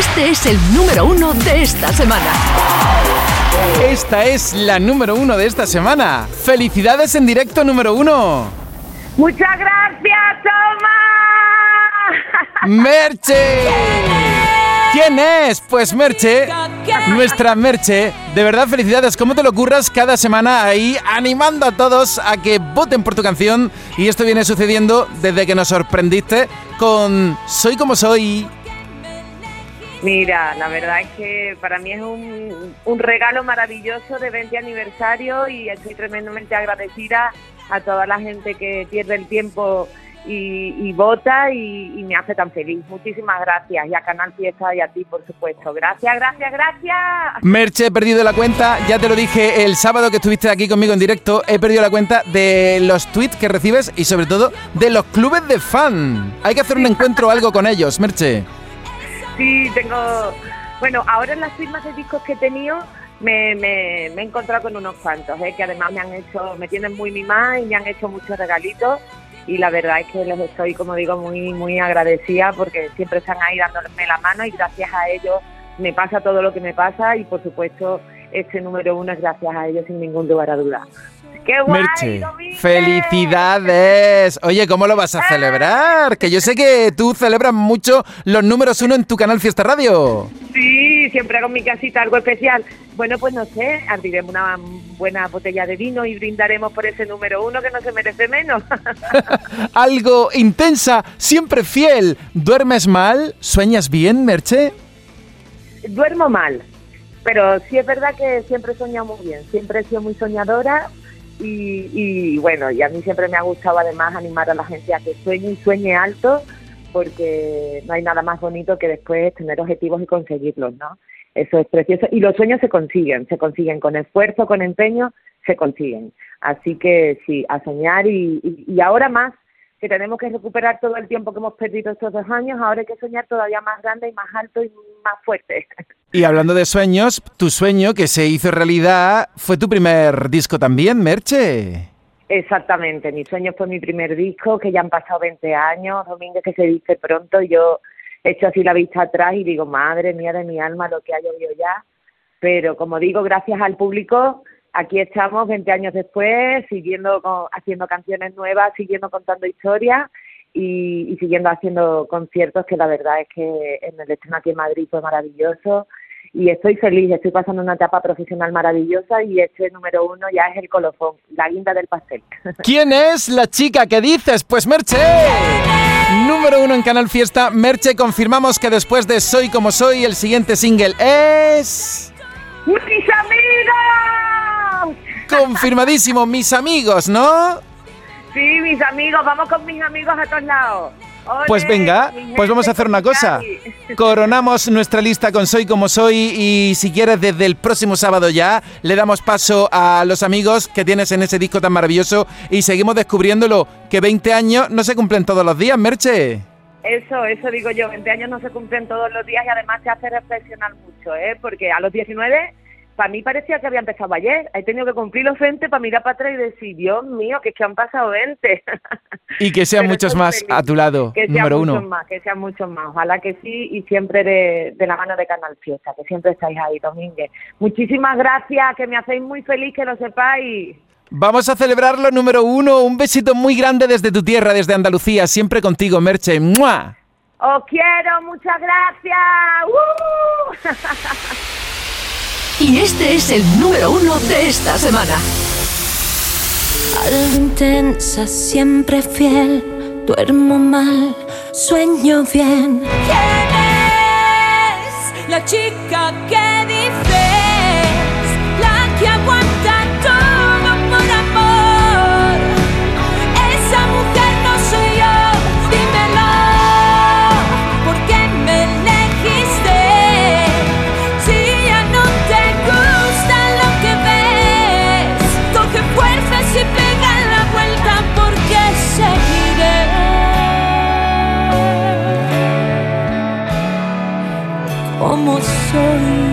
este es el número uno de esta semana. Esta es la número uno de esta semana. ¡Felicidades en directo número uno! Muchas gracias, Toma. ¡Merche! ¿Quién es? Pues Merche, nuestra Merche. De verdad, felicidades. ¿Cómo te lo curras cada semana ahí animando a todos a que voten por tu canción? Y esto viene sucediendo desde que nos sorprendiste con Soy como soy. Mira, la verdad es que para mí es un, un regalo maravilloso de 20 aniversario y estoy tremendamente agradecida a toda la gente que pierde el tiempo y, vota y, y me hace tan feliz. Muchísimas gracias y a Canal Fiesta y a ti, por supuesto. Gracias, gracias, gracias. Merche, he perdido la cuenta, ya te lo dije el sábado que estuviste aquí conmigo en directo, he perdido la cuenta de los tweets que recibes y sobre todo de los clubes de fan. Hay que hacer un encuentro o algo con ellos, Merche. Sí, tengo... Bueno, ahora en las firmas de discos que he tenido me, me- he encontrado con unos cuantos, ¿eh? que además me han hecho, me tienen muy mimada y me han hecho muchos regalitos y la verdad es que les estoy, como digo, muy muy agradecida porque siempre están ahí dándome la mano y gracias a ellos me pasa todo lo que me pasa y por supuesto este número uno es gracias a ellos sin ningún lugar a duda. ¡Qué guay, Merche, felicidades. Oye, ¿cómo lo vas a celebrar? Que yo sé que tú celebras mucho los números uno en tu canal Fiesta Radio. Sí, siempre hago en mi casita algo especial. Bueno, pues no sé, abriremos una buena botella de vino y brindaremos por ese número uno que no se merece menos. Algo intensa, siempre fiel. ¿Duermes mal? ¿Sueñas bien, Merche? Duermo mal, pero sí es verdad que siempre he soñado muy bien, siempre he sido muy soñadora y, y bueno, y a mí siempre me ha gustado además animar a la gente a que sueñe y sueñe alto porque no hay nada más bonito que después tener objetivos y conseguirlos, ¿no? Eso es precioso y los sueños se consiguen, se consiguen con esfuerzo, con empeño, se consiguen. Así que sí, a soñar y, y, y ahora más que tenemos que recuperar todo el tiempo que hemos perdido estos dos años, ahora hay que soñar todavía más grande y más alto y más fuerte. Y hablando de sueños, tu sueño que se hizo realidad fue tu primer disco también, Merche. Exactamente, mi sueño fue mi primer disco, que ya han pasado 20 años, Domínguez que se dice pronto, yo he hecho así la vista atrás y digo, madre mía de mi alma, lo que ha llovido ya. Pero como digo, gracias al público, aquí estamos 20 años después, siguiendo con- haciendo canciones nuevas, siguiendo contando historias y, y siguiendo haciendo conciertos, que la verdad es que en el estreno aquí en Madrid fue maravilloso. Y estoy feliz, estoy pasando una etapa profesional maravillosa y este número uno ya es el colofón, la guinda del pastel. ¿Quién es la chica que dices? Pues Merche. Número uno en Canal Fiesta. Merche, confirmamos que después de Soy como soy, el siguiente single es... ¡Mis amigos! Confirmadísimo, mis amigos, ¿no? Sí, mis amigos, vamos con mis amigos a todos lados. Pues venga, pues vamos a hacer una cosa. Coronamos nuestra lista con Soy como soy y si quieres desde el próximo sábado ya le damos paso a los amigos que tienes en ese disco tan maravilloso y seguimos descubriéndolo que 20 años no se cumplen todos los días, Merche. Eso, eso digo yo, 20 años no se cumplen todos los días y además te hace reflexionar mucho, ¿eh? Porque a los 19, para mí parecía que había empezado ayer. He tenido que cumplir los 20 para mirar para atrás y decir, Dios mío, que es que han pasado 20. Y que sean muchos más feliz. a tu lado, Que sean número muchos uno. más, que sean muchos más. Ojalá que sí y siempre de, de la mano de Canal Fiesta, que siempre estáis ahí, Domínguez. Muchísimas gracias, que me hacéis muy feliz, que lo sepáis. Vamos a celebrarlo número uno. Un besito muy grande desde tu tierra, desde Andalucía, siempre contigo, Merche. ¡Mua! Os quiero, muchas gracias. ¡Uh! Y este es el número uno de esta semana. Algo intensa, siempre fiel. Duermo mal, sueño bien. ¿Quién es la chica que? emoção